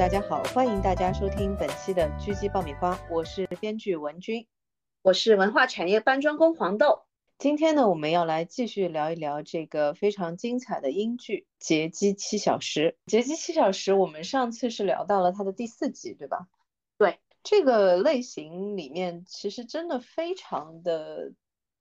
大家好，欢迎大家收听本期的狙击爆米花，我是编剧文君，我是文化产业搬砖工黄豆。今天呢，我们要来继续聊一聊这个非常精彩的英剧《劫机七小时》。《劫机七小时》，我们上次是聊到了它的第四集，对吧？对，这个类型里面其实真的非常的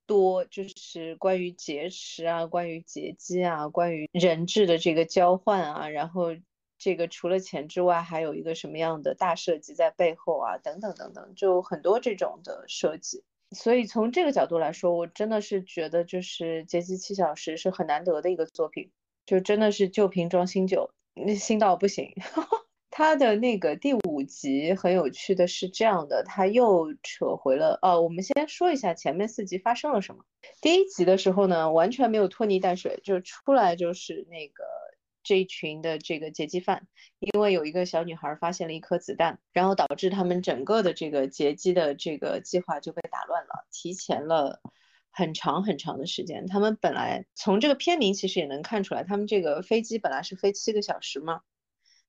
多，就是关于劫持啊，关于劫机啊，关于人质的这个交换啊，然后这个除了钱之外，还有一个什么样的大设计在背后啊，等等等等，就很多这种的设计。所以从这个角度来说，我真的是觉得就是《劫机七小时》是很难得的一个作品，就真的是旧瓶装新酒，那新到不行。他的那个第五集很有趣的是这样的，他又扯回了哦。我们先说一下前面四集发生了什么。第一集的时候呢，完全没有拖泥带水，就出来就是那个。这一群的这个劫机犯，因为有一个小女孩发现了一颗子弹，然后导致他们整个的这个劫机的这个计划就被打乱了，提前了很长很长的时间。他们本来从这个片名其实也能看出来，他们这个飞机本来是飞七个小时嘛，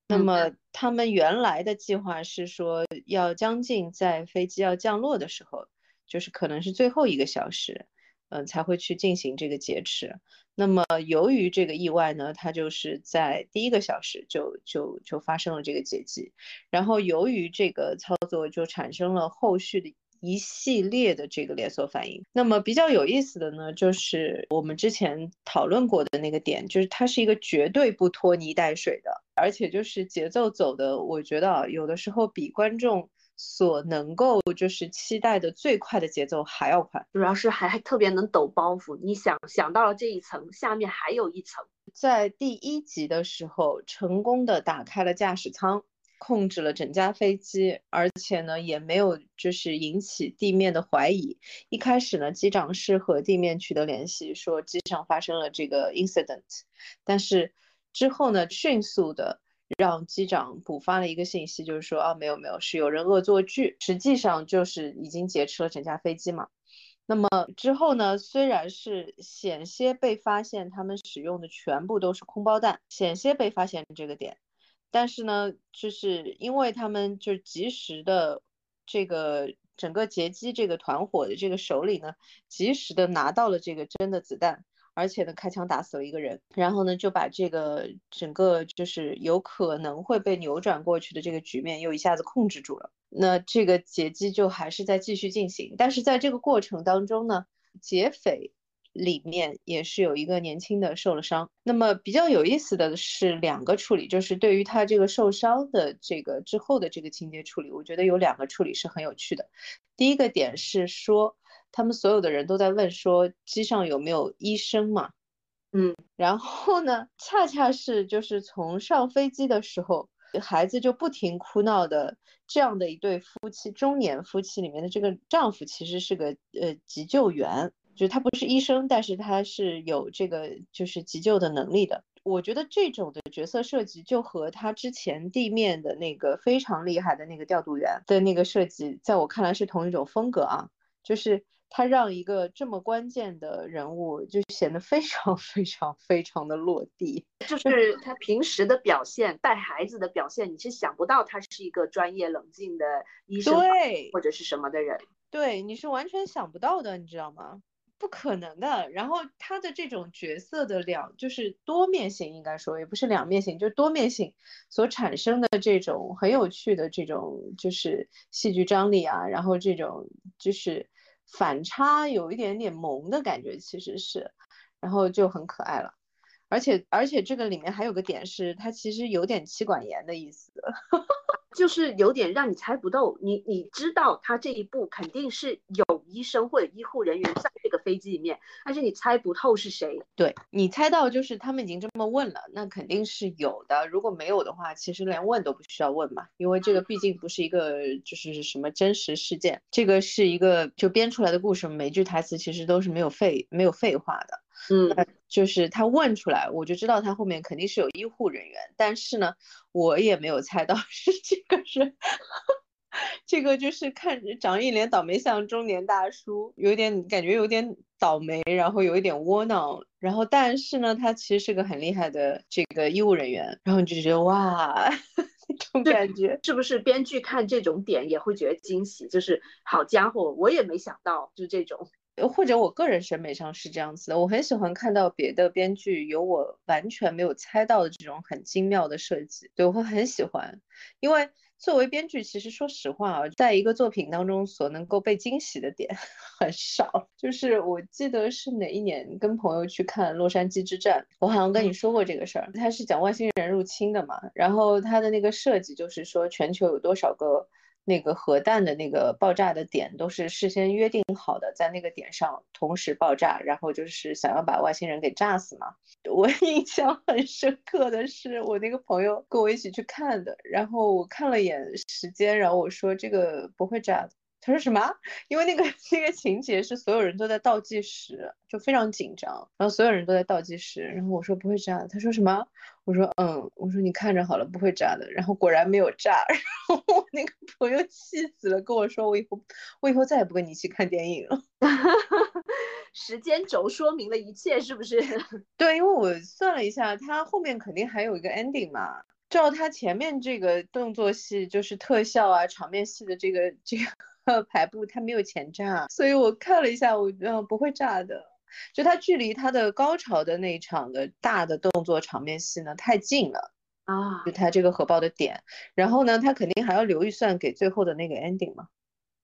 那么他们原来的计划是说要将近在飞机要降落的时候，就是可能是最后一个小时，嗯，才会去进行这个劫持。那么由于这个意外呢，它就是在第一个小时就就就发生了这个劫机，然后由于这个操作就产生了后续的一系列的这个连锁反应。那么比较有意思的呢，就是我们之前讨论过的那个点，就是它是一个绝对不拖泥带水的，而且就是节奏走的，我觉得啊，有的时候比观众。所能够就是期待的最快的节奏还要快，主要是还还特别能抖包袱。你想想到了这一层，下面还有一层。在第一集的时候，成功的打开了驾驶舱，控制了整架飞机，而且呢也没有就是引起地面的怀疑。一开始呢，机长是和地面取得联系，说机上发生了这个 incident，但是之后呢，迅速的。让机长补发了一个信息，就是说啊，没有没有，是有人恶作剧，实际上就是已经劫持了整架飞机嘛。那么之后呢，虽然是险些被发现他们使用的全部都是空包弹，险些被发现这个点，但是呢，就是因为他们就及时的这个整个劫机这个团伙的这个手里呢，及时的拿到了这个真的子弹。而且呢，开枪打死了一个人，然后呢，就把这个整个就是有可能会被扭转过去的这个局面又一下子控制住了。那这个劫机就还是在继续进行，但是在这个过程当中呢，劫匪里面也是有一个年轻的受了伤。那么比较有意思的是两个处理，就是对于他这个受伤的这个之后的这个情节处理，我觉得有两个处理是很有趣的。第一个点是说。他们所有的人都在问说机上有没有医生嘛？嗯，然后呢，恰恰是就是从上飞机的时候，孩子就不停哭闹的这样的一对夫妻，中年夫妻里面的这个丈夫其实是个呃急救员，就是他不是医生，但是他是有这个就是急救的能力的。我觉得这种的角色设计就和他之前地面的那个非常厉害的那个调度员的那个设计，在我看来是同一种风格啊，就是。他让一个这么关键的人物就显得非常 非常非常的落地，就 是他平时的表现，带孩子的表现，你是想不到他是一个专业冷静的医生，对，或者是什么的人，对，你是完全想不到的，你知道吗？不可能的。然后他的这种角色的两就是多面性，应该说也不是两面性，就是多面性所产生的这种很有趣的这种就是戏剧张力啊，然后这种就是。反差有一点点萌的感觉，其实是，然后就很可爱了，而且而且这个里面还有个点是，它其实有点妻管严的意思。就是有点让你猜不透，你你知道他这一步肯定是有医生或者医护人员在这个飞机里面，但是你猜不透是谁。对你猜到就是他们已经这么问了，那肯定是有的。如果没有的话，其实连问都不需要问嘛，因为这个毕竟不是一个就是什么真实事件，这个是一个就编出来的故事，每句台词其实都是没有废没有废话的。嗯，就是他问出来，我就知道他后面肯定是有医护人员，但是呢，我也没有猜到是这个人，这个就是看着长一脸倒霉相中年大叔，有点感觉有点倒霉，然后有一点窝囊，然后但是呢，他其实是个很厉害的这个医务人员，然后你就觉得哇，种感觉。是不是编剧看这种点也会觉得惊喜？就是好家伙，我也没想到，就这种。或者我个人审美上是这样子的，我很喜欢看到别的编剧有我完全没有猜到的这种很精妙的设计，对我会很喜欢。因为作为编剧，其实说实话啊，在一个作品当中所能够被惊喜的点 很少。就是我记得是哪一年跟朋友去看《洛杉矶之战》，我好像跟你说过这个事儿，它是讲外星人入侵的嘛，然后它的那个设计就是说全球有多少个。那个核弹的那个爆炸的点都是事先约定好的，在那个点上同时爆炸，然后就是想要把外星人给炸死嘛。我 印象很深刻的是，我那个朋友跟我一起去看的，然后我看了眼时间，然后我说这个不会炸的。他说什么？因为那个那个情节是所有人都在倒计时，就非常紧张，然后所有人都在倒计时。然后我说不会炸的。他说什么？我说嗯，我说你看着好了，不会炸的。然后果然没有炸。然后我那个朋友气死了，跟我说我以后我以后再也不跟你一起看电影了。时间轴说明了一切，是不是？对，因为我算了一下，他后面肯定还有一个 ending 嘛。照他前面这个动作戏，就是特效啊、场面戏的这个这个。排布它没有前炸，所以我看了一下，我嗯不会炸的。就他距离他的高潮的那一场的大的动作场面戏呢太近了啊，就他这个核爆的点。然后呢，他肯定还要留预算给最后的那个 ending 嘛。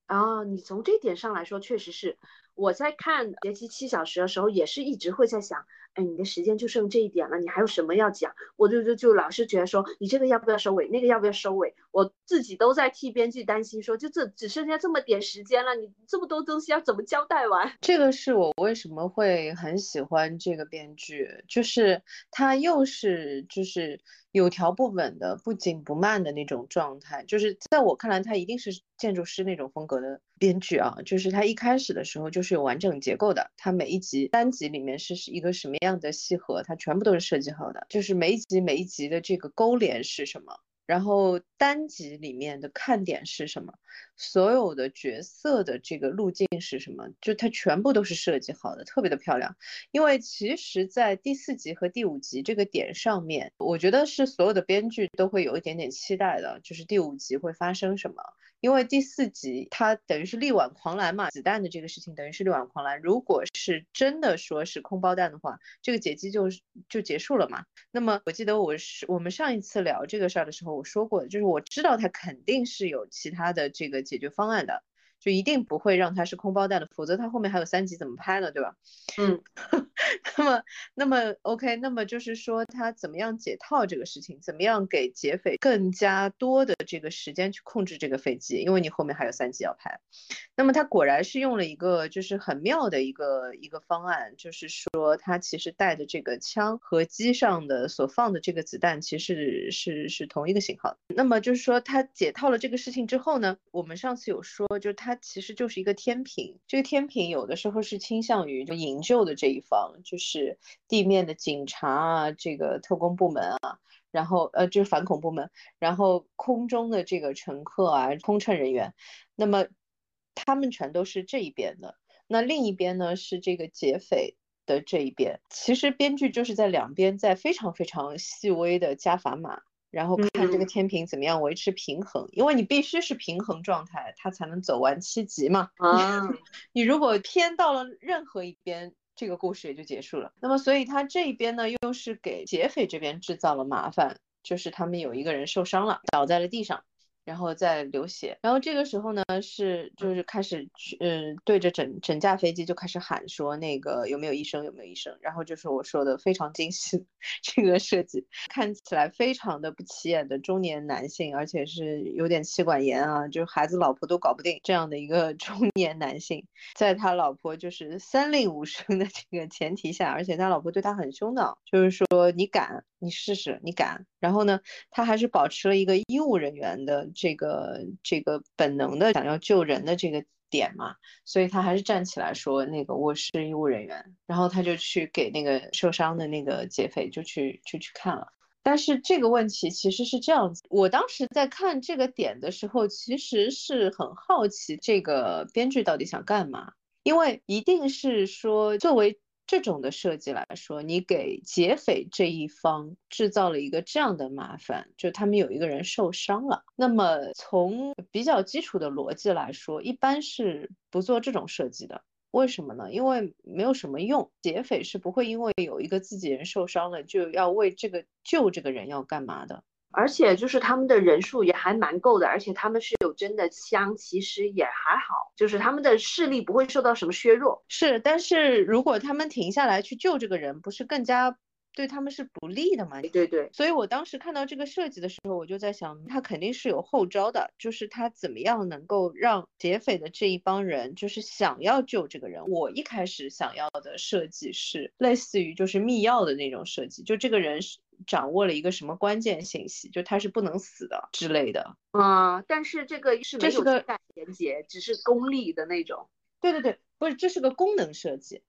啊，你从这点上来说，确实是我在看《劫机七小时》的时候，也是一直会在想。哎，你的时间就剩这一点了，你还有什么要讲？我就就就老是觉得说，你这个要不要收尾，那个要不要收尾？我自己都在替编剧担心，说就这只剩下这么点时间了，你这么多东西要怎么交代完？这个是我为什么会很喜欢这个编剧，就是他又是就是有条不紊的、不紧不慢的那种状态，就是在我看来，他一定是建筑师那种风格的编剧啊，就是他一开始的时候就是有完整结构的，他每一集单集里面是是一个什么样。的戏核，它全部都是设计好的，就是每一集每一集的这个勾连是什么，然后单集里面的看点是什么，所有的角色的这个路径是什么，就它全部都是设计好的，特别的漂亮。因为其实，在第四集和第五集这个点上面，我觉得是所有的编剧都会有一点点期待的，就是第五集会发生什么。因为第四集它等于是力挽狂澜嘛，子弹的这个事情等于是力挽狂澜。如果是真的说是空包弹的话，这个解机就就结束了嘛。那么我记得我是我们上一次聊这个事儿的时候，我说过，就是我知道它肯定是有其他的这个解决方案的。就一定不会让它是空包弹的，否则它后面还有三集怎么拍呢？对吧？嗯，那么那么 OK，那么就是说他怎么样解套这个事情，怎么样给劫匪更加多的这个时间去控制这个飞机，因为你后面还有三集要拍。那么他果然是用了一个就是很妙的一个一个方案，就是说他其实带的这个枪和机上的所放的这个子弹其实是是同一个型号。那么就是说他解套了这个事情之后呢，我们上次有说，就他。它其实就是一个天平，这个天平有的时候是倾向于就营救的这一方，就是地面的警察啊，这个特工部门啊，然后呃就是反恐部门，然后空中的这个乘客啊，空乘人员，那么他们全都是这一边的，那另一边呢是这个劫匪的这一边，其实编剧就是在两边在非常非常细微的加砝码。然后看这个天平怎么样维持平衡，因为你必须是平衡状态，它才能走完七级嘛。啊，你如果偏到了任何一边，这个故事也就结束了。那么，所以他这一边呢，又是给劫匪这边制造了麻烦，就是他们有一个人受伤了，倒在了地上。然后再流血，然后这个时候呢是就是开始去嗯对着整整架飞机就开始喊说那个有没有医生有没有医生，然后就是我说的非常精细 这个设计，看起来非常的不起眼的中年男性，而且是有点妻管严啊，就是孩子老婆都搞不定这样的一个 中年男性，在他老婆就是三令五申的这个前提下，而且他老婆对他很凶的，就是说你敢你试试你敢，然后呢他还是保持了一个医务人员的。这个这个本能的想要救人的这个点嘛，所以他还是站起来说那个我是医务人员，然后他就去给那个受伤的那个劫匪就去就去看了。但是这个问题其实是这样子，我当时在看这个点的时候，其实是很好奇这个编剧到底想干嘛，因为一定是说作为这种的设计来说，你给劫匪这一方制造了一个这样的麻烦，就他们有一个人受伤了。那么从比较基础的逻辑来说，一般是不做这种设计的。为什么呢？因为没有什么用，劫匪是不会因为有一个自己人受伤了，就要为这个救这个人要干嘛的。而且就是他们的人数也还蛮够的，而且他们是有真的枪，其实也还好，就是他们的势力不会受到什么削弱。是，但是如果他们停下来去救这个人，不是更加？对他们是不利的嘛？对对，所以我当时看到这个设计的时候，我就在想，他肯定是有后招的，就是他怎么样能够让劫匪的这一帮人，就是想要救这个人。我一开始想要的设计是类似于就是密钥的那种设计，就这个人是掌握了一个什么关键信息，就他是不能死的之类的。啊，但是这个是没有情感连接，只是功利的那种。对对对，不是，这是个功能设计。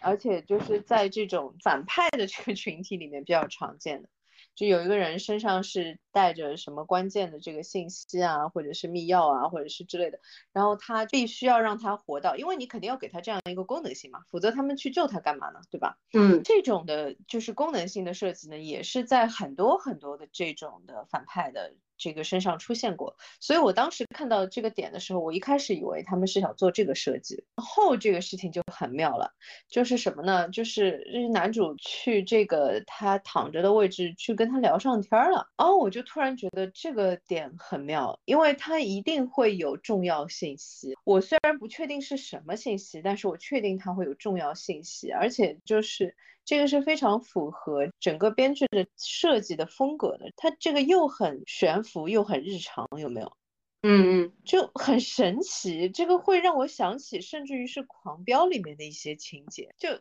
而且就是在这种反派的这个群体里面比较常见的，就有一个人身上是带着什么关键的这个信息啊，或者是密钥啊，或者是之类的，然后他必须要让他活到，因为你肯定要给他这样一个功能性嘛，否则他们去救他干嘛呢？对吧？嗯，这种的就是功能性的设计呢，也是在很多很多的这种的反派的。这个身上出现过，所以我当时看到这个点的时候，我一开始以为他们是想做这个设计。后这个事情就很妙了，就是什么呢？就是男主去这个他躺着的位置去跟他聊上天了。哦，我就突然觉得这个点很妙，因为他一定会有重要信息。我虽然不确定是什么信息，但是我确定他会有重要信息，而且就是。这个是非常符合整个编剧的设计的风格的，它这个又很悬浮又很日常，有没有？嗯嗯，就很神奇。这个会让我想起，甚至于是《狂飙》里面的一些情节，就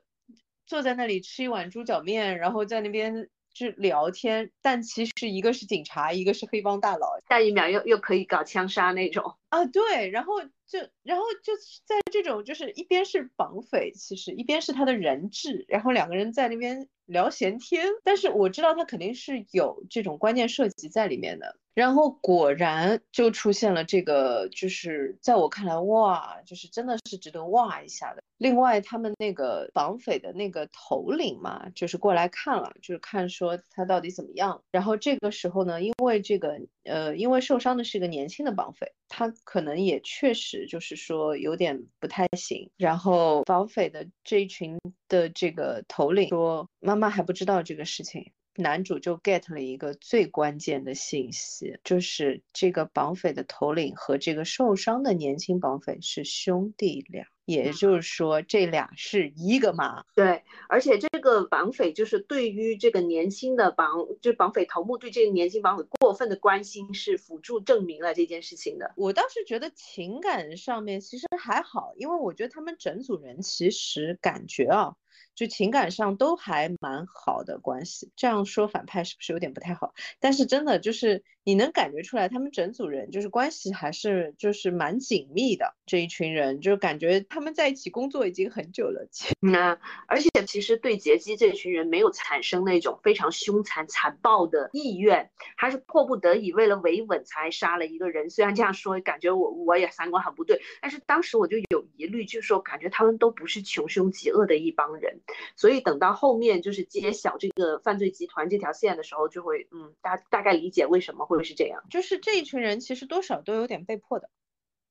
坐在那里吃一碗猪脚面，然后在那边就聊天，但其实一个是警察，一个是黑帮大佬，下一秒又又可以搞枪杀那种啊，对，然后。就然后就在这种就是一边是绑匪，其实一边是他的人质，然后两个人在那边聊闲天。但是我知道他肯定是有这种关键涉及在里面的。然后果然就出现了这个，就是在我看来，哇，就是真的是值得哇一下的。另外，他们那个绑匪的那个头领嘛，就是过来看了，就是看说他到底怎么样。然后这个时候呢，因为这个呃，因为受伤的是一个年轻的绑匪，他可能也确实。就是说有点不太行，然后绑匪的这一群的这个头领说妈妈还不知道这个事情，男主就 get 了一个最关键的信息，就是这个绑匪的头领和这个受伤的年轻绑匪是兄弟俩。也就是说，这俩是一个妈。对，而且这个绑匪就是对于这个年轻的绑，就绑匪头目对这个年轻绑匪过分的关心，是辅助证明了这件事情的。我倒是觉得情感上面其实还好，因为我觉得他们整组人其实感觉啊。就情感上都还蛮好的关系，这样说反派是不是有点不太好？但是真的就是你能感觉出来，他们整组人就是关系还是就是蛮紧密的。这一群人就感觉他们在一起工作已经很久了。那而且其实对杰基这群人没有产生那种非常凶残残暴的意愿，还是迫不得已为了维稳才杀了一个人。虽然这样说感觉我我也三观很不对，但是当时我就有疑虑，就是说感觉他们都不是穷凶极恶的一帮人。所以等到后面就是揭晓这个犯罪集团这条线的时候，就会嗯大大概理解为什么会是这样。就是这一群人其实多少都有点被迫的，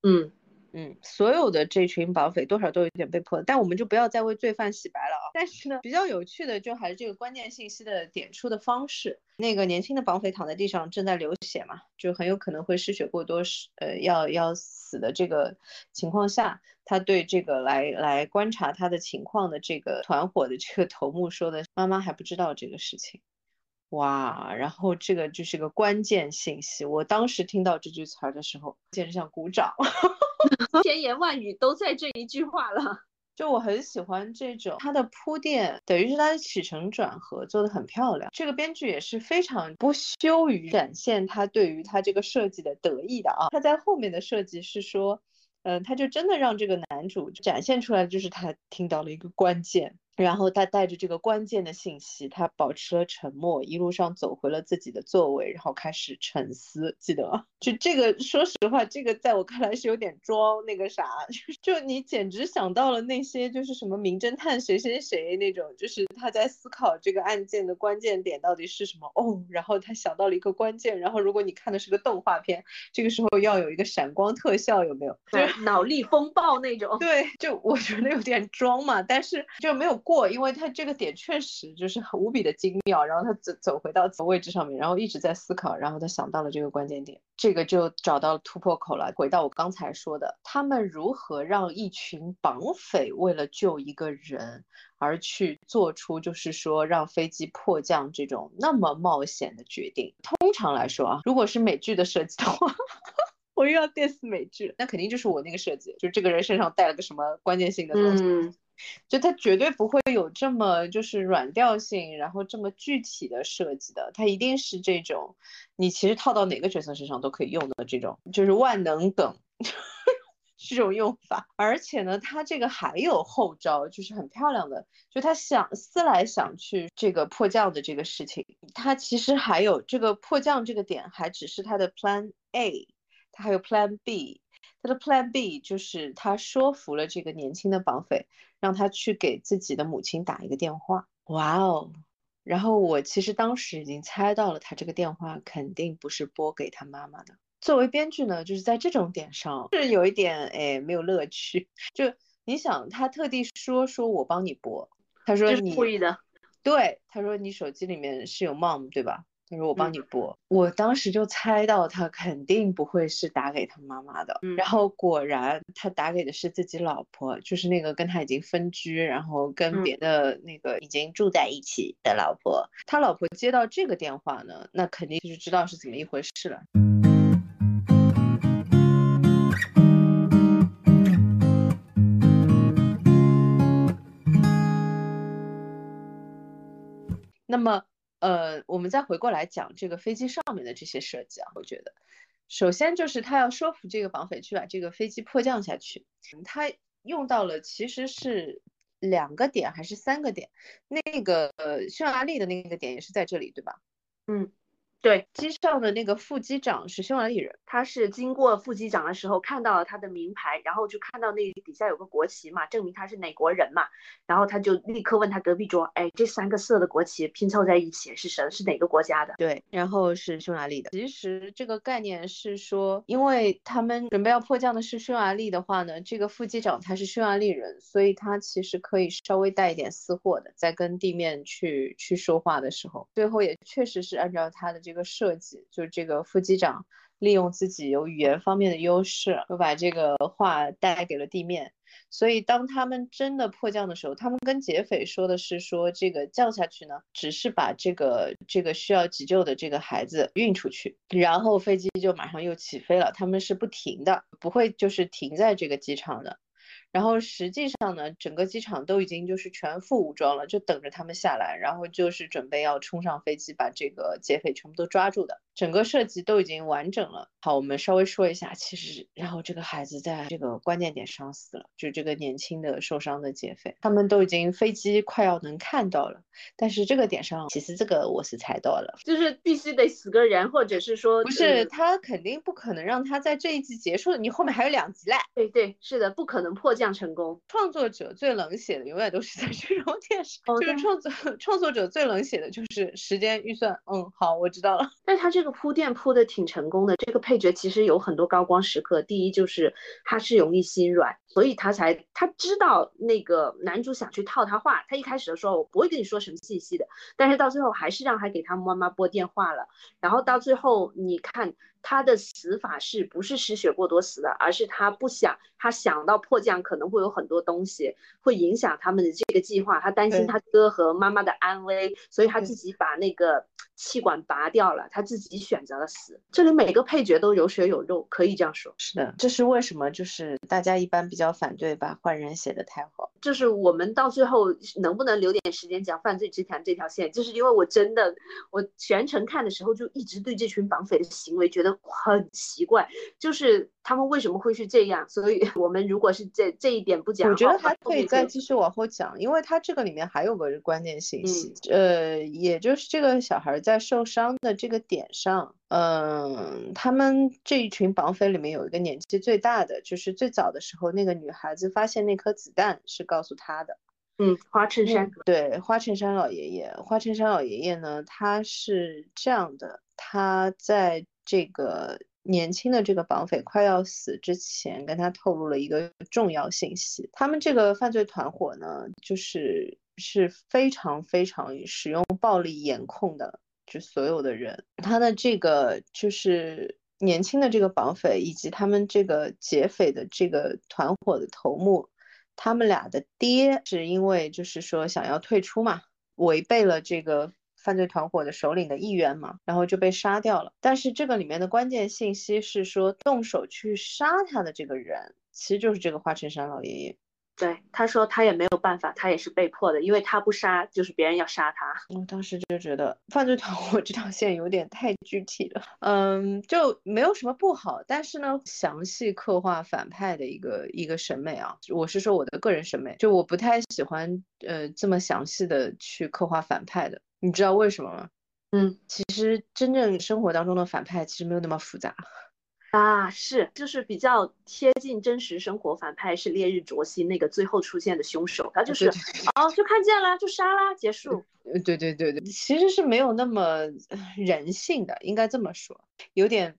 嗯嗯，所有的这群绑匪多少都有点被迫。但我们就不要再为罪犯洗白了啊。但是呢，比较有趣的就还是这个关键信息的点出的方式。那个年轻的绑匪躺在地上正在流血嘛，就很有可能会失血过多，是呃要要死的这个情况下。他对这个来来观察他的情况的这个团伙的这个头目说的，妈妈还不知道这个事情，哇，然后这个就是个关键信息。我当时听到这句词儿的时候，简直想鼓掌，千言万语都在这一句话了。就我很喜欢这种他的铺垫，等于是他的起承转合做的很漂亮。这个编剧也是非常不羞于展现他对于他这个设计的得意的啊。他在后面的设计是说。嗯，他就真的让这个男主展现出来，就是他听到了一个关键，然后他带着这个关键的信息，他保持了沉默，一路上走回了自己的座位，然后开始沉思。记得吗？就这个，说实话，这个在我看来是有点装那个啥，就就你简直想到了那些就是什么名侦探谁谁谁那种，就是他在思考这个案件的关键点到底是什么哦，然后他想到了一个关键，然后如果你看的是个动画片，这个时候要有一个闪光特效，有没有？对，脑力风暴那种。对，就我觉得有点装嘛，但是就没有。过，因为他这个点确实就是很无比的精妙，然后他走走回到位置上面，然后一直在思考，然后他想到了这个关键点，这个就找到了突破口了。回到我刚才说的，他们如何让一群绑匪为了救一个人而去做出就是说让飞机迫降这种那么冒险的决定？通常来说啊，如果是美剧的设计的话，我又要 diss 美剧，那肯定就是我那个设计，就是这个人身上带了个什么关键性的东西。就它绝对不会有这么就是软调性，然后这么具体的设计的，它一定是这种，你其实套到哪个角色身上都可以用的这种，就是万能梗 这种用法。而且呢，它这个还有后招，就是很漂亮的，就他想思来想去，这个迫降的这个事情，它其实还有这个迫降这个点，还只是它的 Plan A，它还有 Plan B。他的 Plan B 就是他说服了这个年轻的绑匪，让他去给自己的母亲打一个电话。哇哦！然后我其实当时已经猜到了，他这个电话肯定不是拨给他妈妈的。作为编剧呢，就是在这种点上是有一点哎没有乐趣。就你想，他特地说说我帮你拨，他说你故意的，对，他说你手机里面是有 Mom 对吧？他说我帮你拨，我当时就猜到他肯定不会是打给他妈妈的，然后果然他打给的是自己老婆，就是那个跟他已经分居，然后跟别的那个已经住在一起的老婆。他老婆接到这个电话呢，那肯定就是知道是怎么一回事了。那么。呃，我们再回过来讲这个飞机上面的这些设计啊，我觉得，首先就是他要说服这个绑匪去把这个飞机迫降下去，他用到了其实是两个点还是三个点，那个匈牙利的那个点也是在这里，对吧？嗯。对，机上的那个副机长是匈牙利人，他是经过副机长的时候看到了他的名牌，然后就看到那底下有个国旗嘛，证明他是哪国人嘛，然后他就立刻问他隔壁桌，哎，这三个色的国旗拼凑在一起是什是哪个国家的？对，然后是匈牙利的。其实这个概念是说，因为他们准备要迫降的是匈牙利的话呢，这个副机长他是匈牙利人，所以他其实可以稍微带一点私货的，在跟地面去去说话的时候，最后也确实是按照他的这个。一个设计就是这个副机长利用自己有语言方面的优势，就把这个话带给了地面。所以当他们真的迫降的时候，他们跟劫匪说的是说这个降下去呢，只是把这个这个需要急救的这个孩子运出去，然后飞机就马上又起飞了。他们是不停的，不会就是停在这个机场的。然后实际上呢，整个机场都已经就是全副武装了，就等着他们下来，然后就是准备要冲上飞机把这个劫匪全部都抓住的。整个设计都已经完整了。好，我们稍微说一下，其实然后这个孩子在这个关键点上死了，就这个年轻的受伤的劫匪，他们都已经飞机快要能看到了，但是这个点上，其实这个我是猜到了，就是必须得死个人，或者是说不是他肯定不可能让他在这一集结束，你后面还有两集嘞。对对，是的，不可能迫降成功。创作者最冷血的永远都是在这种点上，就是创作创作者最冷血的就是时间预算。嗯，好，我知道了。但他这。这个铺垫铺的挺成功的，这个配角其实有很多高光时刻。第一就是他是容易心软，所以他才他知道那个男主想去套他话。他一开始的时候我不会跟你说什么信息的，但是到最后还是让他给他妈妈拨电话了。然后到最后你看他的死法是不是失血过多死的，而是他不想他想到迫降可能会有很多东西会影响他们的这个计划，他担心他哥和妈妈的安危，所以他自己把那个。气管拔掉了，他自己选择了死。这里每个配角都有血有肉，可以这样说。是的，这是为什么？就是大家一般比较反对把坏人写的太好。就是我们到最后能不能留点时间讲犯罪之谈这条线？就是因为我真的，我全程看的时候就一直对这群绑匪的行为觉得得很奇怪，就是他们为什么会是这样？所以我们如果是这这一点不讲，我觉得还可以再继续往后讲，因为他这个里面还有个关键信息，呃，也就是这个小孩在受伤的这个点上，嗯，他们这一群绑匪里面有一个年纪最大的，就是最早的时候那个女孩子发现那颗子弹是告诉他的。嗯，花衬衫，对，花衬衫老爷爷，花衬衫老爷爷呢，他是这样的，他在这个年轻的这个绑匪快要死之前，跟他透露了一个重要信息，他们这个犯罪团伙呢，就是是非常非常使用暴力严控的，就所有的人，他的这个就是年轻的这个绑匪以及他们这个劫匪的这个团伙的头目。他们俩的爹是因为就是说想要退出嘛，违背了这个犯罪团伙的首领的一员嘛，然后就被杀掉了。但是这个里面的关键信息是说，动手去杀他的这个人，其实就是这个花衬衫老爷爷。对，他说他也没有办法，他也是被迫的，因为他不杀，就是别人要杀他。我当时就觉得犯罪团伙 这条线有点太具体了，嗯，就没有什么不好，但是呢，详细刻画反派的一个一个审美啊，我是说我的个人审美，就我不太喜欢呃这么详细的去刻画反派的，你知道为什么吗？嗯，其实真正生活当中的反派其实没有那么复杂。啊，是，就是比较贴近真实生活。反派是烈日灼心那个最后出现的凶手，他就是哦，就看见了就杀啦，结束。呃，对对对对，其实是没有那么人性的，应该这么说，有点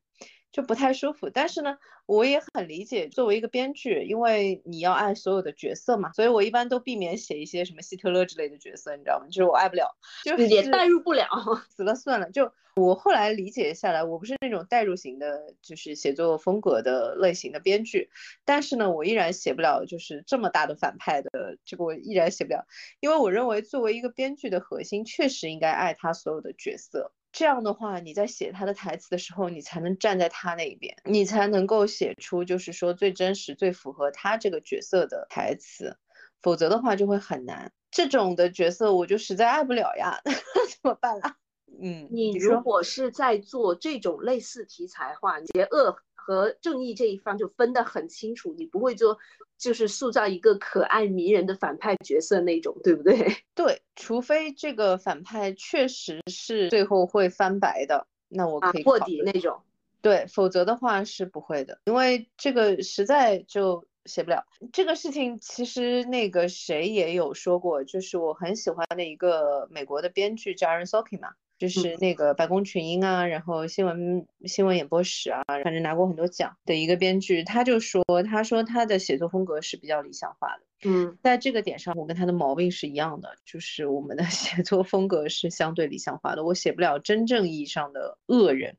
就不太舒服。但是呢。我也很理解，作为一个编剧，因为你要爱所有的角色嘛，所以我一般都避免写一些什么希特勒之类的角色，你知道吗？就是我爱不了，就是也代入不了，死了算了。就我后来理解下来，我不是那种代入型的，就是写作风格的类型的编剧，但是呢，我依然写不了就是这么大的反派的，这个我依然写不了，因为我认为作为一个编剧的核心，确实应该爱他所有的角色。这样的话，你在写他的台词的时候，你才能站在他那一边，你才能够写出就是说最真实、最符合他这个角色的台词，否则的话就会很难。这种的角色我就实在爱不了呀，怎么办啦？嗯，你如果是在做这种类似题材话，邪恶和正义这一方就分得很清楚，你不会做。就是塑造一个可爱迷人的反派角色那种，对不对？对，除非这个反派确实是最后会翻白的，那我可以破底那种。对，否则的话是不会的，因为这个实在就写不了。这个事情其实那个谁也有说过，就是我很喜欢的一个美国的编剧叫 Aaron Sorkin 嘛。就是那个白宫群英啊，然后新闻新闻演播室啊，反正拿过很多奖的一个编剧，他就说，他说他的写作风格是比较理想化的。嗯，在这个点上，我跟他的毛病是一样的，就是我们的 写作风格是相对理想化的，我写不了真正意义上的恶人。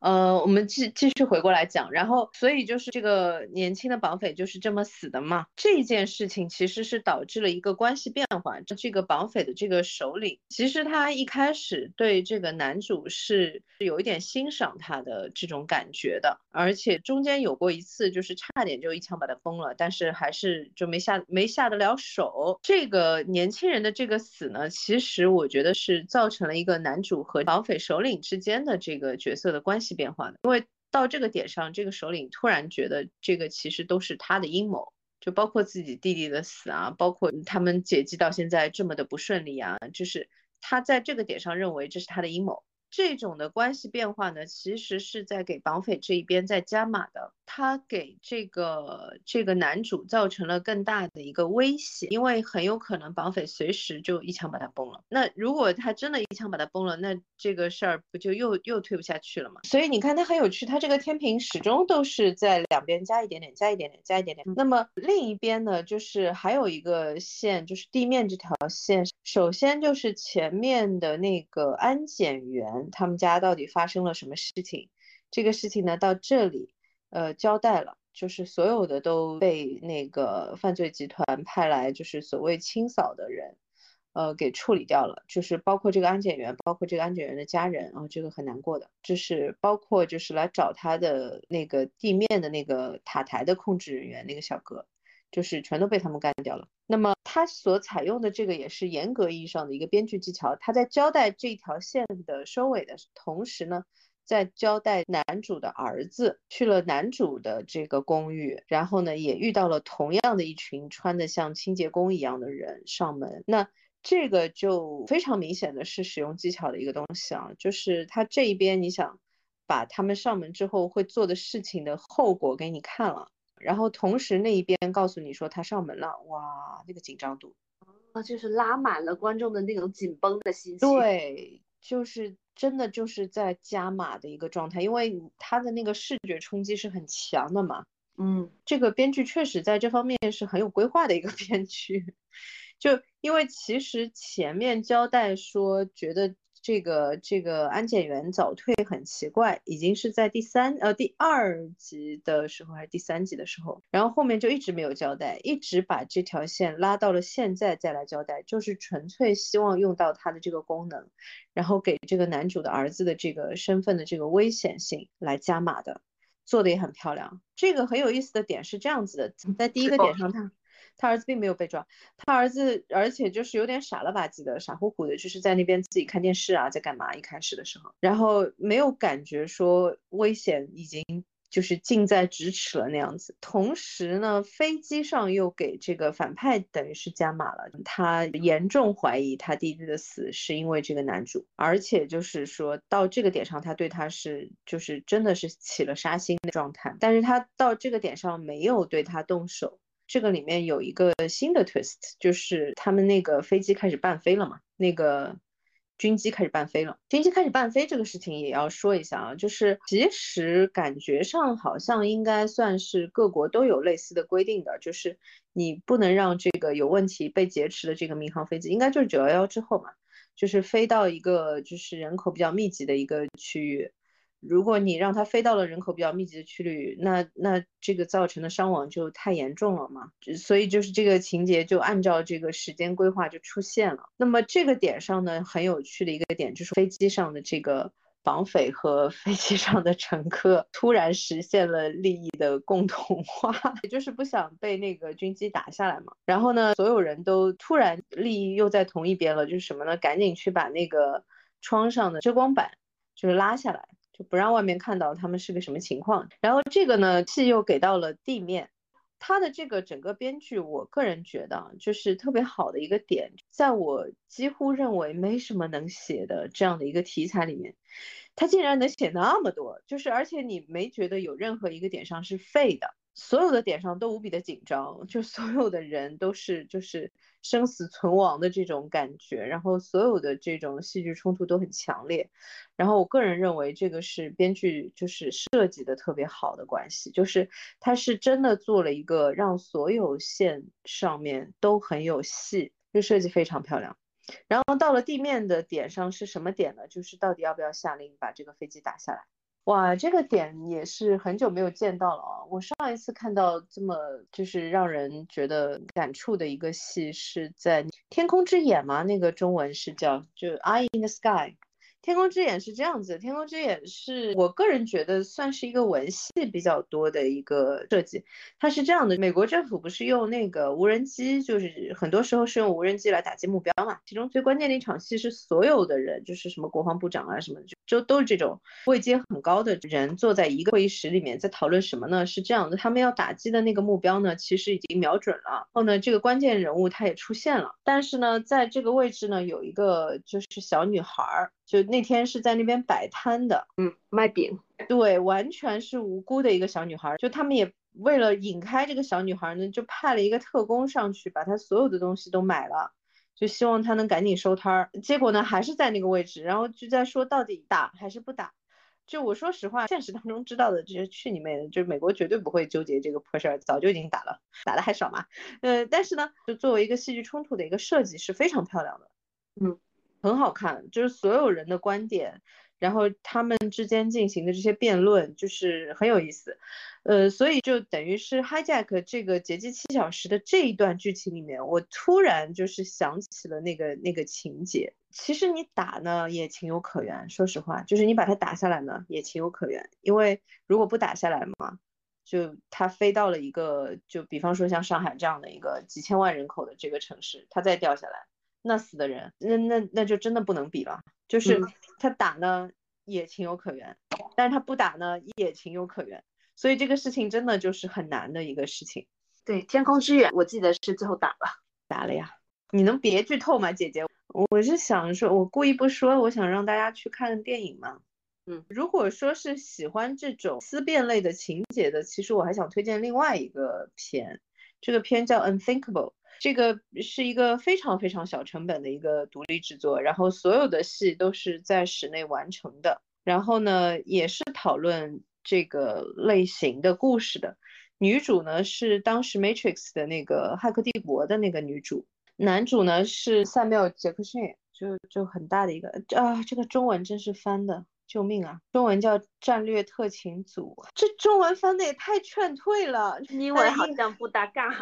呃，我们继继续回过来讲，然后所以就是这个年轻的绑匪就是这么死的嘛。这件事情其实是导致了一个关系变化。这个绑匪的这个首领，其实他一开始对这个男主是有一点欣赏他的这种感觉的，而且中间有过一次就是差点就一枪把他崩了，但是还是就没下没下得了手。这个年轻人的这个死呢，其实我觉得是造成了一个男主和绑匪首领之间的这个角色的关系。变化的，因为到这个点上，这个首领突然觉得这个其实都是他的阴谋，就包括自己弟弟的死啊，包括他们解机到现在这么的不顺利啊，就是他在这个点上认为这是他的阴谋。这种的关系变化呢，其实是在给绑匪这一边在加码的。他给这个这个男主造成了更大的一个威胁，因为很有可能绑匪随时就一枪把他崩了。那如果他真的一枪把他崩了，那这个事儿不就又又推不下去了吗？所以你看他很有趣，他这个天平始终都是在两边加一点点，加一点点，加一点点。那么另一边呢，就是还有一个线，就是地面这条线。首先就是前面的那个安检员，他们家到底发生了什么事情？这个事情呢，到这里。呃，交代了，就是所有的都被那个犯罪集团派来，就是所谓清扫的人，呃，给处理掉了。就是包括这个安检员，包括这个安检员的家人啊，这个很难过的。就是包括就是来找他的那个地面的那个塔台的控制人员那个小哥，就是全都被他们干掉了。那么他所采用的这个也是严格意义上的一个编剧技巧，他在交代这条线的收尾的同时呢，在交代男主的儿子去了男主的这个公寓，然后呢也遇到了同样的一群穿的像清洁工一样的人上门。那这个就非常明显的是使用技巧的一个东西啊，就是他这一边你想把他们上门之后会做的事情的后果给你看了。然后同时那一边告诉你说他上门了，哇，那个紧张度，啊，就是拉满了观众的那种紧绷的心情。对，就是真的就是在加码的一个状态，因为他的那个视觉冲击是很强的嘛。嗯，这个编剧确实在这方面是很有规划的一个 编剧，就因为其实前面交代说觉得。这个这个安检员早退很奇怪，已经是在第三呃第二集的时候还是第三集的时候，然后后面就一直没有交代，一直把这条线拉到了现在再来交代，就是纯粹希望用到他的这个功能，然后给这个男主的儿子的这个身份的这个危险性来加码的，做的也很漂亮。这个很有意思的点是这样子的，在第一个点上他。他儿子并没有被抓，他儿子而且就是有点傻了吧唧的，傻乎乎的，就是在那边自己看电视啊，在干嘛？一开始的时候，然后没有感觉说危险已经就是近在咫尺了那样子。同时呢，飞机上又给这个反派等于是加码了，他严重怀疑他弟弟的死是因为这个男主，而且就是说到这个点上，他对他是就是真的是起了杀心的状态，但是他到这个点上没有对他动手。这个里面有一个新的 twist，就是他们那个飞机开始伴飞了嘛，那个军机开始伴飞了。军机开始伴飞这个事情也要说一下啊，就是其实感觉上好像应该算是各国都有类似的规定的，就是你不能让这个有问题被劫持的这个民航飞机，应该就是九幺幺之后嘛，就是飞到一个就是人口比较密集的一个区域。如果你让它飞到了人口比较密集的区域，那那这个造成的伤亡就太严重了嘛，所以就是这个情节就按照这个时间规划就出现了。那么这个点上呢，很有趣的一个点就是飞机上的这个绑匪和 飞机上的乘客突然实现了利益的共同化，也就是不想被那个军机打下来嘛。然后呢，所有人都突然利益又在同一边了，就是什么呢？赶紧去把那个窗上的遮光板就是拉下来。不让外面看到他们是个什么情况，然后这个呢，戏又给到了地面，他的这个整个编剧，我个人觉得就是特别好的一个点，在我几乎认为没什么能写的这样的一个题材里面，他竟然能写那么多，就是而且你没觉得有任何一个点上是废的。所有的点上都无比的紧张，就所有的人都是就是生死存亡的这种感觉，然后所有的这种戏剧冲突都很强烈，然后我个人认为这个是编剧就是设计的特别好的关系，就是他是真的做了一个让所有线上面都很有戏，就设计非常漂亮。然后到了地面的点上是什么点呢？就是到底要不要下令把这个飞机打下来？哇，这个点也是很久没有见到了啊！我上一次看到这么就是让人觉得感触的一个戏，是在《天空之眼》吗？那个中文是叫就《Eye in the Sky》。天空之眼是这样子，天空之眼是我个人觉得算是一个文戏比较多的一个设计。它是这样的，美国政府不是用那个无人机，就是很多时候是用无人机来打击目标嘛。其中最关键的一场戏是所有的人，就是什么国防部长啊什么，就都是这种位阶很高的人坐在一个会议室里面在讨论什么呢？是这样的，他们要打击的那个目标呢，其实已经瞄准了。后呢，这个关键人物他也出现了，但是呢，在这个位置呢，有一个就是小女孩儿。就那天是在那边摆摊的，嗯，卖饼，对，完全是无辜的一个小女孩。就他们也为了引开这个小女孩呢，就派了一个特工上去，把她所有的东西都买了，就希望她能赶紧收摊儿。结果呢，还是在那个位置，然后就在说到底打还是不打。就我说实话，现实当中知道的，这些去你妹的，就美国绝对不会纠结这个破事儿，早就已经打了，打的还少嘛。呃，但是呢，就作为一个戏剧冲突的一个设计是非常漂亮的，嗯。很好看，就是所有人的观点，然后他们之间进行的这些辩论，就是很有意思。呃，所以就等于是 hijack 这个劫机七小时的这一段剧情里面，我突然就是想起了那个那个情节。其实你打呢也情有可原，说实话，就是你把它打下来呢也情有可原，因为如果不打下来嘛。就它飞到了一个，就比方说像上海这样的一个几千万人口的这个城市，它再掉下来，那死的人，那那那就真的不能比了。就是他打呢也情有可原，但是他不打呢也情有可原，所以这个事情真的就是很难的一个事情。对，天空之远，我记得是最后打了，打了呀。你能别剧透吗，姐姐？我是想说，我故意不说，我想让大家去看电影嘛。嗯，如果说是喜欢这种思辨类的情节的，其实我还想推荐另外一个片，这个片叫《Unthinkable》，这个是一个非常非常小成本的一个独立制作，然后所有的戏都是在室内完成的，然后呢，也是讨论这个类型的故事的。女主呢是当时《Matrix》的那个《骇客帝国》的那个女主。男主呢是塞缪尔·杰克逊，就就很大的一个啊，这个中文真是翻的，救命啊！中文叫战略特勤组，这中文翻的也太劝退了。英文好像不搭嘎。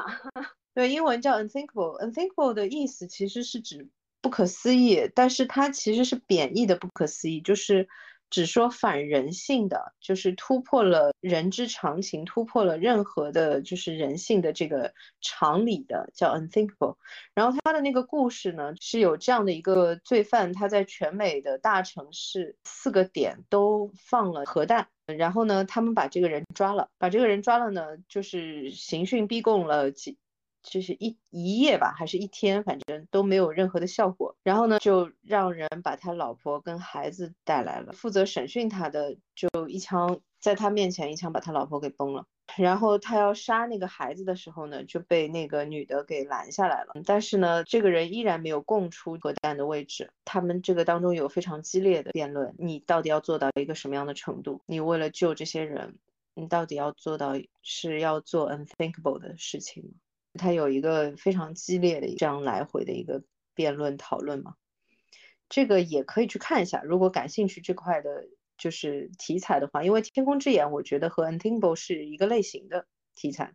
对，英文叫 unthinkable。unthinkable 的意思其实是指不可思议，但是它其实是贬义的不可思议，就是。只说反人性的，就是突破了人之常情，突破了任何的，就是人性的这个常理的，叫 unthinkable。然后他的那个故事呢，是有这样的一个罪犯，他在全美的大城市四个点都放了核弹，然后呢，他们把这个人抓了，把这个人抓了呢，就是刑讯逼供了几。就是一一夜吧，还是一天，反正都没有任何的效果。然后呢，就让人把他老婆跟孩子带来了，负责审讯他的就一枪在他面前一枪把他老婆给崩了。然后他要杀那个孩子的时候呢，就被那个女的给拦下来了。但是呢，这个人依然没有供出核弹的位置。他们这个当中有非常激烈的辩论，你到底要做到一个什么样的程度？你为了救这些人，你到底要做到是要做 unthinkable 的事情吗？他有一个非常激烈的这样来回的一个辩论讨论嘛，这个也可以去看一下，如果感兴趣这块的，就是题材的话，因为《天空之眼》我觉得和《Unthinkable》是一个类型的题材。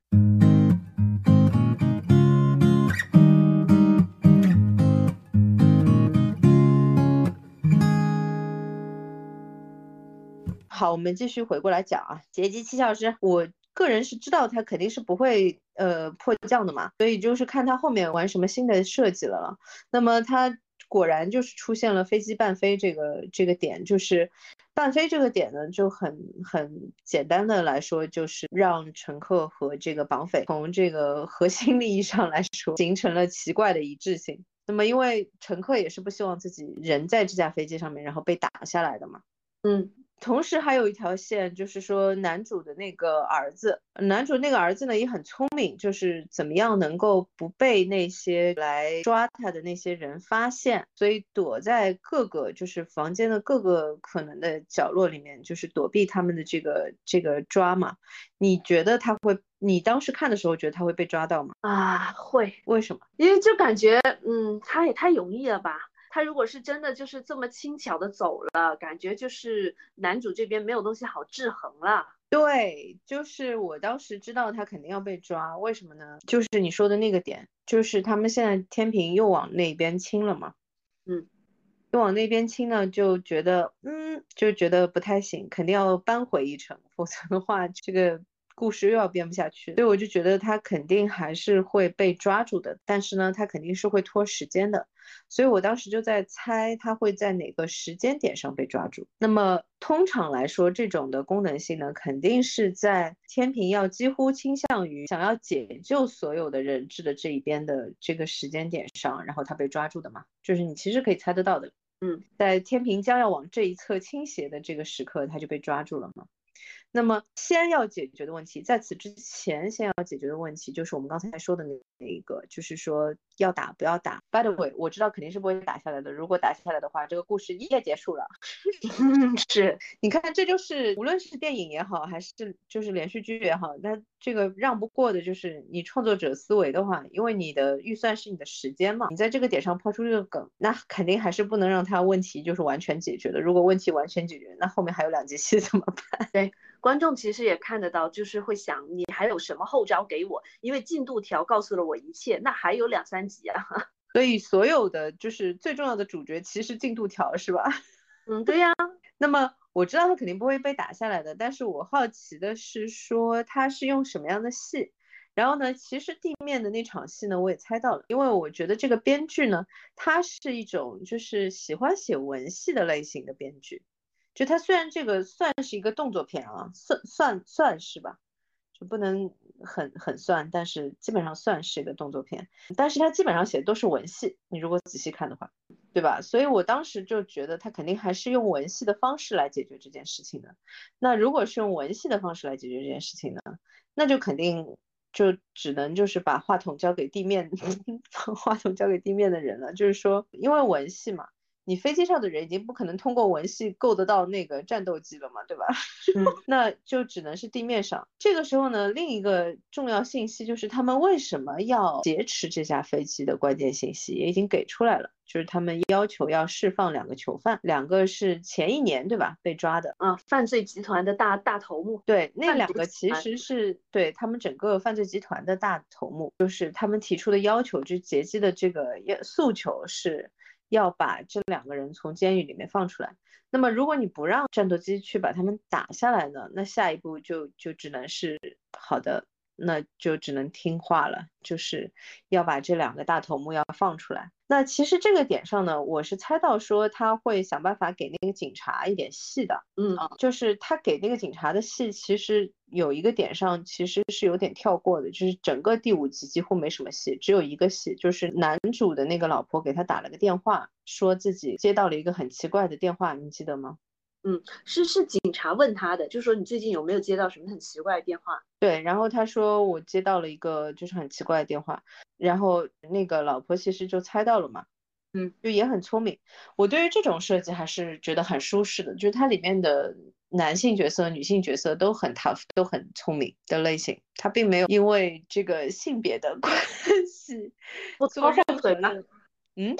好，我们继续回过来讲啊，《劫机七小时》我。个人是知道他肯定是不会呃迫降的嘛，所以就是看他后面玩什么新的设计了。那么他果然就是出现了飞机半飞这个这个点，就是半飞这个点呢就很很简单的来说，就是让乘客和这个绑匪从这个核心利益上来说形成了奇怪的一致性。那么因为乘客也是不希望自己人在这架飞机上面，然后被打下来的嘛，嗯。同时还有一条线，就是说男主的那个儿子，男主那个儿子呢也很聪明，就是怎么样能够不被那些来抓他的那些人发现，所以躲在各个就是房间的各个可能的角落里面，就是躲避他们的这个这个抓嘛。你觉得他会？你当时看的时候觉得他会被抓到吗？啊，会。为什么？因为就感觉，嗯，他也太容易了吧。他如果是真的就是这么轻巧的走了，感觉就是男主这边没有东西好制衡了。对，就是我当时知道他肯定要被抓，为什么呢？就是你说的那个点，就是他们现在天平又往那边倾了嘛。嗯，又往那边倾呢，就觉得嗯，就觉得不太行，肯定要扳回一城，否则的话这个。故事又要编不下去，所以我就觉得他肯定还是会被抓住的，但是呢，他肯定是会拖时间的，所以我当时就在猜他会在哪个时间点上被抓住。那么通常来说，这种的功能性呢，肯定是在天平要几乎倾向于想要解救所有的人质的这一边的这个时间点上，然后他被抓住的嘛，就是你其实可以猜得到的，嗯，在天平将要往这一侧倾斜的这个时刻，他就被抓住了嘛。那么，先要解决的问题，在此之前，先要解决的问题，就是我们刚才说的那那一个，就是说要打不要打。By the way，我知道肯定是不会打下来的。如果打下来的话，这个故事一夜结束了。是，你看，这就是无论是电影也好，还是就是连续剧也好，那这个让不过的就是你创作者思维的话，因为你的预算是你的时间嘛，你在这个点上抛出这个梗，那肯定还是不能让他问题就是完全解决的。如果问题完全解决，那后面还有两集戏 怎么办？对。观众其实也看得到，就是会想你还有什么后招给我？因为进度条告诉了我一切，那还有两三集啊。所以所有的就是最重要的主角其实进度条是吧？嗯，对呀。那么我知道他肯定不会被打下来的，但是我好奇的是说他是用什么样的戏。然后呢，其实地面的那场戏呢，我也猜到了，因为我觉得这个编剧呢，他是一种就是喜欢写文戏的类型的编剧。就他虽然这个算是一个动作片啊，算算算是吧，就不能很很算，但是基本上算是一个动作片。但是他基本上写的都是文戏，你如果仔细看的话，对吧？所以我当时就觉得他肯定还是用文戏的方式来解决这件事情的。那如果是用文戏的方式来解决这件事情呢，那就肯定。就只能就是把话筒交给地面，话筒交给地面的人了。就是说，因为文戏嘛，你飞机上的人已经不可能通过文戏够得到那个战斗机了嘛，对吧？那就只能是地面上。这个时候呢，另一个重要信息就是他们为什么要劫持这架飞机的关键信息也已经给出来了。就是他们要求要释放两个囚犯，两个是前一年对吧被抓的啊，犯罪集团的大大头目。对，那两个其实是对他们整个犯罪集团的大头目，就是他们提出的要求，就劫机的这个要诉求是要把这两个人从监狱里面放出来。那么如果你不让战斗机去把他们打下来呢，那下一步就就只能是好的。那就只能听话了，就是要把这两个大头目要放出来。那其实这个点上呢，我是猜到说他会想办法给那个警察一点戏的。嗯，就是他给那个警察的戏，其实有一个点上其实是有点跳过的，就是整个第五集几乎没什么戏，只有一个戏，就是男主的那个老婆给他打了个电话，说自己接到了一个很奇怪的电话，你记得吗？嗯，是是警察问他的，就说你最近有没有接到什么很奇怪的电话？对，然后他说我接到了一个就是很奇怪的电话，然后那个老婆其实就猜到了嘛，嗯，就也很聪明。我对于这种设计还是觉得很舒适的，就是它里面的男性角色、女性角色都很 tough，都很聪明的类型，他并没有因为这个性别的关系不拖后腿吗？嗯。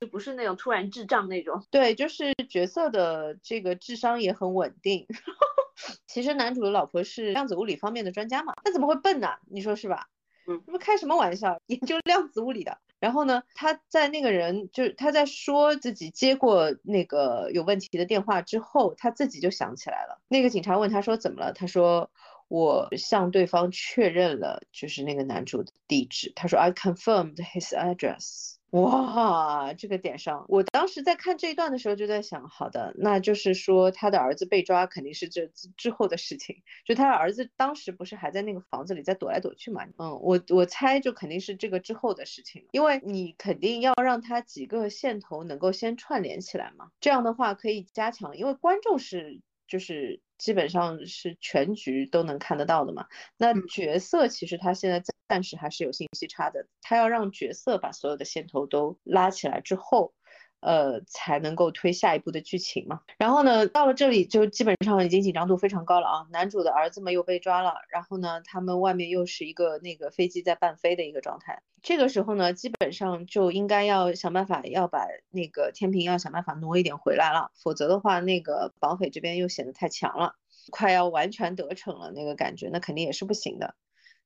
就不是那种突然智障那种，对，就是角色的这个智商也很稳定。其实男主的老婆是量子物理方面的专家嘛，他怎么会笨呢？你说是吧？嗯，这不开什么玩笑，研究量子物理的。然后呢，他在那个人就是他在说自己接过那个有问题的电话之后，他自己就想起来了。那个警察问他说怎么了？他说我向对方确认了，就是那个男主的地址。他说 I confirmed his address。哇，这个点上，我当时在看这一段的时候就在想，好的，那就是说他的儿子被抓肯定是这之后的事情，就他的儿子当时不是还在那个房子里在躲来躲去嘛？嗯，我我猜就肯定是这个之后的事情，因为你肯定要让他几个线头能够先串联起来嘛，这样的话可以加强，因为观众是就是。基本上是全局都能看得到的嘛。那角色其实他现在暂时还是有信息差的，他要让角色把所有的线头都拉起来之后。呃，才能够推下一步的剧情嘛。然后呢，到了这里就基本上已经紧张度非常高了啊。男主的儿子们又被抓了，然后呢，他们外面又是一个那个飞机在半飞的一个状态。这个时候呢，基本上就应该要想办法要把那个天平要想办法挪一点回来了，否则的话，那个绑匪这边又显得太强了，快要完全得逞了那个感觉，那肯定也是不行的。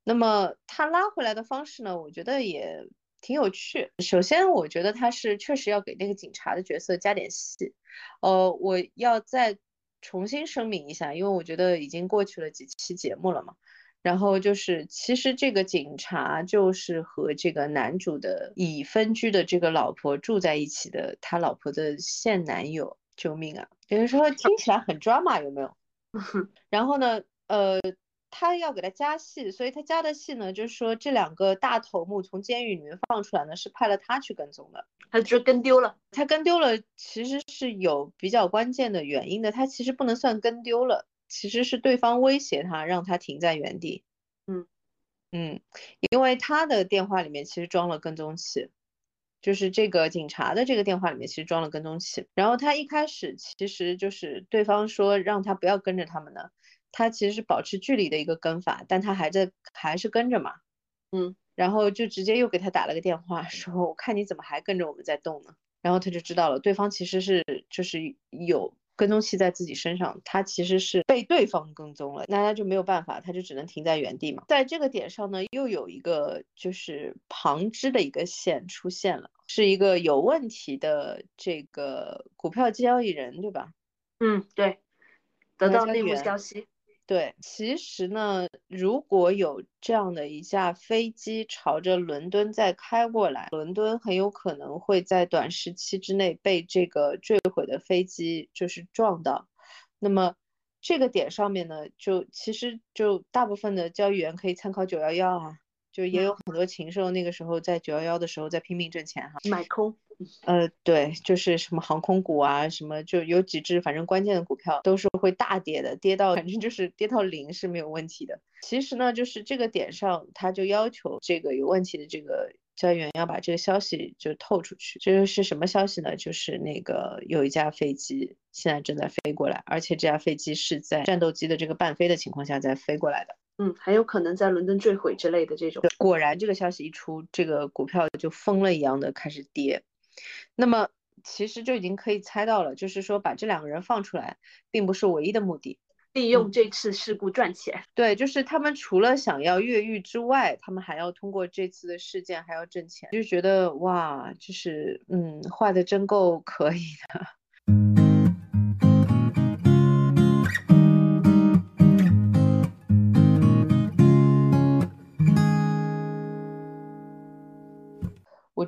那么他拉回来的方式呢，我觉得也。挺有趣。首先，我觉得他是确实要给那个警察的角色加点戏。呃，我要再重新声明一下，因为我觉得已经过去了几期节目了嘛。然后就是，其实这个警察就是和这个男主的已分居的这个老婆住在一起的，他老婆的现男友。救命啊！有人说听起来很抓马，有没有？然后呢，呃。他要给他加戏，所以他加的戏呢，就是说这两个大头目从监狱里面放出来呢，是派了他去跟踪的。他就跟丢了，他跟丢了，其实是有比较关键的原因的。他其实不能算跟丢了，其实是对方威胁他，让他停在原地。嗯嗯，因为他的电话里面其实装了跟踪器，就是这个警察的这个电话里面其实装了跟踪器。然后他一开始其实就是对方说让他不要跟着他们的。他其实是保持距离的一个跟法，但他还在还是跟着嘛，嗯，然后就直接又给他打了个电话，说我看你怎么还跟着我们在动呢？然后他就知道了，对方其实是就是有跟踪器在自己身上，他其实是被对方跟踪了，那他就没有办法，他就只能停在原地嘛。在这个点上呢，又有一个就是旁支的一个线出现了，是一个有问题的这个股票交易人，对吧？嗯，对。得到内幕消息。对，其实呢，如果有这样的一架飞机朝着伦敦再开过来，伦敦很有可能会在短时期之内被这个坠毁的飞机就是撞到。那么这个点上面呢，就其实就大部分的交易员可以参考九幺幺啊，就也有很多禽兽那个时候在九幺幺的时候在拼命挣钱哈，买空。呃，对，就是什么航空股啊，什么就有几只，反正关键的股票都是会大跌的，跌到反正就是跌到零是没有问题的。其实呢，就是这个点上，他就要求这个有问题的这个交易员要把这个消息就透出去。这个是什么消息呢？就是那个有一架飞机现在正在飞过来，而且这架飞机是在战斗机的这个半飞的情况下在飞过来的。嗯，很有可能在伦敦坠毁之类的这种。果然，这个消息一出，这个股票就疯了一样的开始跌。那么其实就已经可以猜到了，就是说把这两个人放出来，并不是唯一的目的，利用这次事故赚钱。对，就是他们除了想要越狱之外，他们还要通过这次的事件还要挣钱，就觉得哇，就是嗯，画的真够可以的。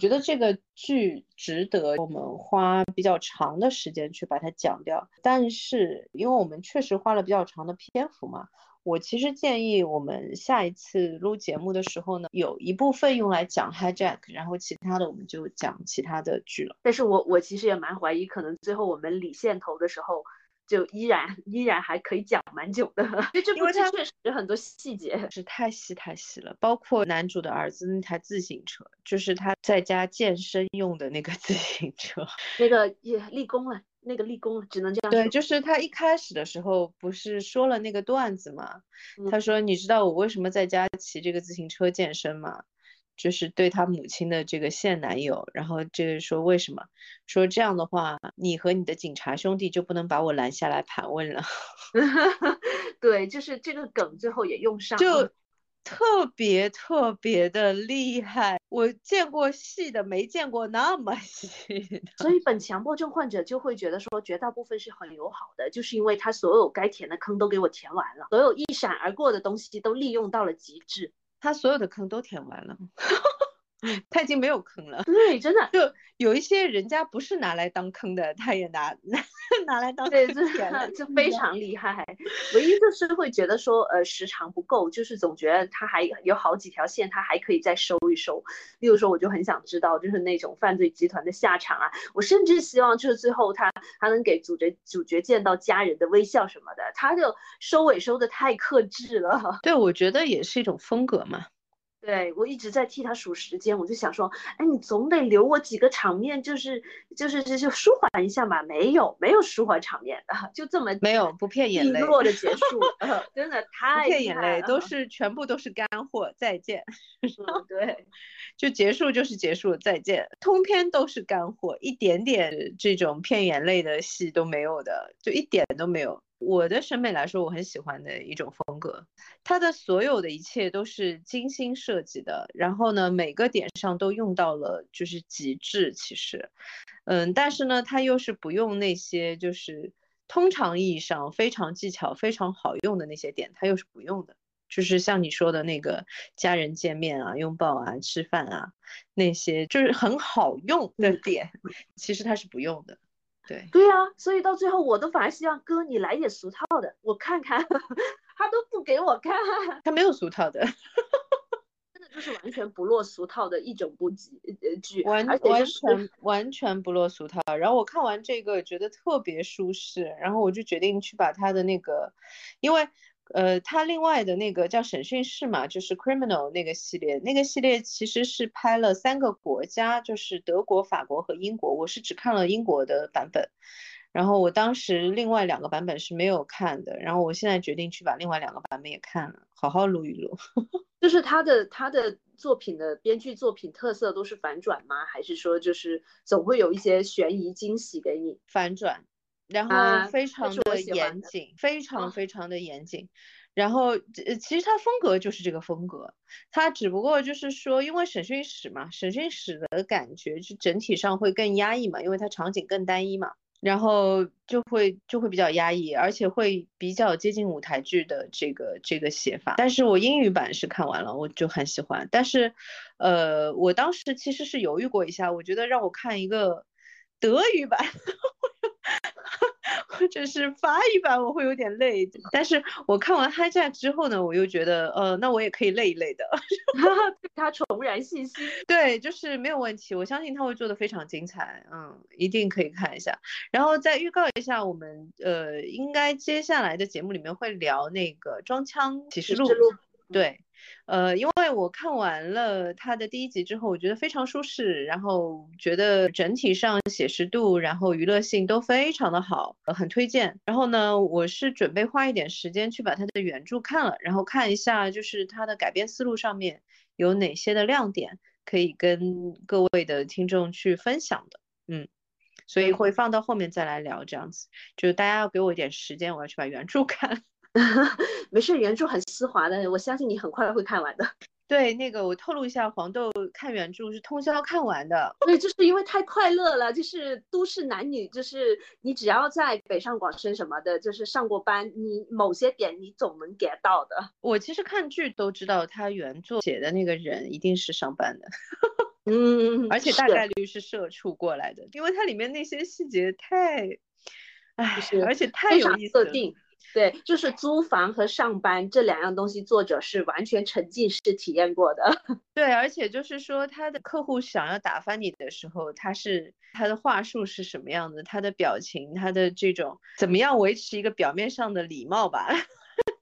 觉得这个剧值得我们花比较长的时间去把它讲掉，但是因为我们确实花了比较长的篇幅嘛，我其实建议我们下一次录节目的时候呢，有一部分用来讲 Hijack，然后其他的我们就讲其他的剧了。但是我我其实也蛮怀疑，可能最后我们理线头的时候。就依然依然还可以讲蛮久的，因为这部剧确实很多细节是太细太细了，包括男主的儿子那台自行车，就是他在家健身用的那个 自行车，那个也立功了，那个立功了，只能这样。对，就是他一开始的时候不是说了那个段子嘛，他说你知道我为什么在家骑这个自行车健身吗？就是对他母亲的这个现男友，然后这个说为什么？说这样的话，你和你的警察兄弟就不能把我拦下来盘问了。对，就是这个梗最后也用上了，就特别特别的厉害。我见过细的，没见过那么 细的。所以本强迫症患者就会觉得说，绝大部分是很友好的，就是因为他所有该填的坑都给我填完了，所有一闪而过的东西都利用到了极致。他所有的坑都填完了，他已经没有坑了。对，真的就有一些人家不是拿来当坑的，他也拿 拿拿来当对，就就非常厉害。唯一就是会觉得说，呃，时长不够，就是总觉得他还有好几条线，他还可以再收一收。例如说，我就很想知道，就是那种犯罪集团的下场啊。我甚至希望就是最后他他能给主角主角见到家人的微笑什么的。他就收尾收的太克制了。对，我觉得也是一种风格嘛。对我一直在替他数时间，我就想说，哎，你总得留我几个场面，就是就是就就舒缓一下嘛。没有没有舒缓场面的，就这么没有不骗眼泪落的结束 真的太骗眼泪，都是全部都是干货。再见，对，就结束就是结束，再见，通篇都是干货，一点点这种骗眼泪的戏都没有的，就一点都没有。我的审美来说，我很喜欢的一种风格，它的所有的一切都是精心设计的，然后呢，每个点上都用到了就是极致，其实，嗯，但是呢，它又是不用那些就是通常意义上非常技巧非常好用的那些点，它又是不用的，就是像你说的那个家人见面啊、拥抱啊、吃饭啊那些就是很好用的点，其实它是不用的。对对啊，所以到最后我都反而希望哥你来点俗套的，我看看，他都不给我看，他没有俗套的，真的就是完全不落俗套的一整部剧呃剧，完完全完全不落俗套。然后我看完这个觉得特别舒适，然后我就决定去把他的那个，因为。呃，他另外的那个叫审讯室嘛，就是 criminal 那个系列，那个系列其实是拍了三个国家，就是德国、法国和英国。我是只看了英国的版本，然后我当时另外两个版本是没有看的，然后我现在决定去把另外两个版本也看了，好好录一录。就是他的他的作品的编剧作品特色都是反转吗？还是说就是总会有一些悬疑惊喜给你？反转。然后非常的严谨，非常非常的严谨。然后呃，其实他风格就是这个风格，他只不过就是说，因为审讯室嘛，审讯室的感觉就整体上会更压抑嘛，因为它场景更单一嘛。然后就会就会比较压抑，而且会比较接近舞台剧的这个这个写法。但是我英语版是看完了，我就很喜欢。但是，呃，我当时其实是犹豫过一下，我觉得让我看一个德语版。或者是发一版我会有点累，但是我看完《Hi Jack》之后呢，我又觉得，呃，那我也可以累一累的，对他重燃信心。对，就是没有问题，我相信他会做的非常精彩，嗯，一定可以看一下。然后再预告一下，我们呃，应该接下来的节目里面会聊那个《装腔启示录》，对。呃，因为我看完了他的第一集之后，我觉得非常舒适，然后觉得整体上写实度，然后娱乐性都非常的好，呃，很推荐。然后呢，我是准备花一点时间去把他的原著看了，然后看一下就是他的改编思路上面有哪些的亮点可以跟各位的听众去分享的，嗯，所以会放到后面再来聊这样子，就是大家要给我一点时间，我要去把原著 看。没事，原著很丝滑的，我相信你很快会看完的。对，那个我透露一下，黄豆看原著是通宵看完的。对，就是因为太快乐了，就是都市男女，就是你只要在北上广深什么的，就是上过班，你某些点你总能 get 到的。我其实看剧都知道，他原作写的那个人一定是上班的，嗯，而且大概率是社畜过来的，因为它里面那些细节太，哎，而且太有意思了。对，就是租房和上班这两样东西，作者是完全沉浸式体验过的。对，而且就是说，他的客户想要打发你的时候，他是他的话术是什么样的，他的表情，他的这种怎么样维持一个表面上的礼貌吧？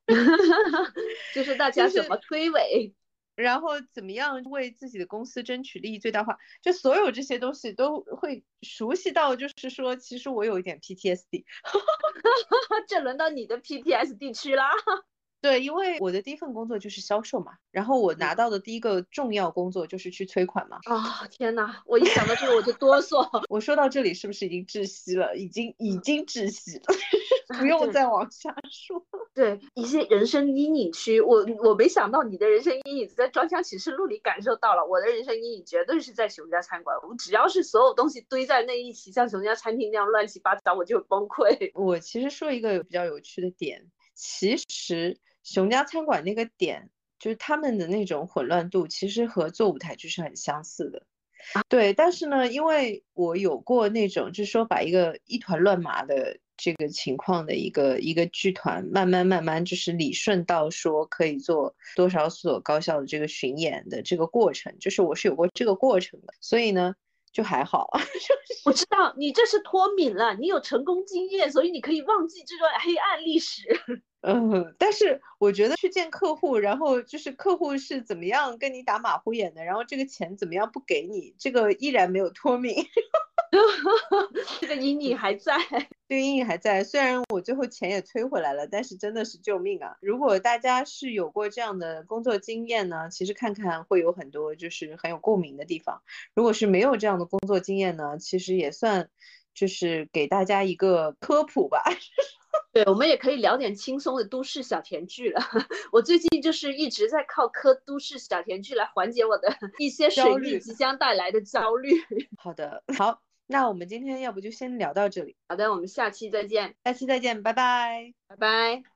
就是大家怎么推诿。然后怎么样为自己的公司争取利益最大化？就所有这些东西都会熟悉到，就是说，其实我有一点 PTSD，这轮到你的 PTSD 区啦。对，因为我的第一份工作就是销售嘛，然后我拿到的第一个重要工作就是去催款嘛。啊，天哪！我一想到这个我就哆嗦。我说到这里是不是已经窒息了？已经已经窒息了，不用再往下说。对，一些人生阴影区，我我没想到你的人生阴影在《装腔启示录》里感受到了，我的人生阴影绝对是在熊家餐馆。我只要是所有东西堆在那一起，像熊家餐厅那样乱七八糟，我就崩溃。我其实说一个比较有趣的点，其实。熊家餐馆那个点，就是他们的那种混乱度，其实和做舞台剧是很相似的。对，但是呢，因为我有过那种，就是说把一个一团乱麻的这个情况的一个一个剧团，慢慢慢慢就是理顺到说可以做多少所高校的这个巡演的这个过程，就是我是有过这个过程的，所以呢。就还好，我知道你这是脱敏了，你有成功经验，所以你可以忘记这段黑暗历史。嗯，但是我觉得去见客户，然后就是客户是怎么样跟你打马虎眼的，然后这个钱怎么样不给你，这个依然没有脱敏。这个阴影还在，这个阴影还在。虽然我最后钱也催回来了，但是真的是救命啊！如果大家是有过这样的工作经验呢，其实看看会有很多就是很有共鸣的地方。如果是没有这样的工作经验呢，其实也算就是给大家一个科普吧。对，我们也可以聊点轻松的都市小甜剧了。我最近就是一直在靠磕都市小甜剧来缓解我的 一些水逆即将带来的焦虑。好的，好。那我们今天要不就先聊到这里。好的，我们下期再见。下期再见，拜拜，拜拜。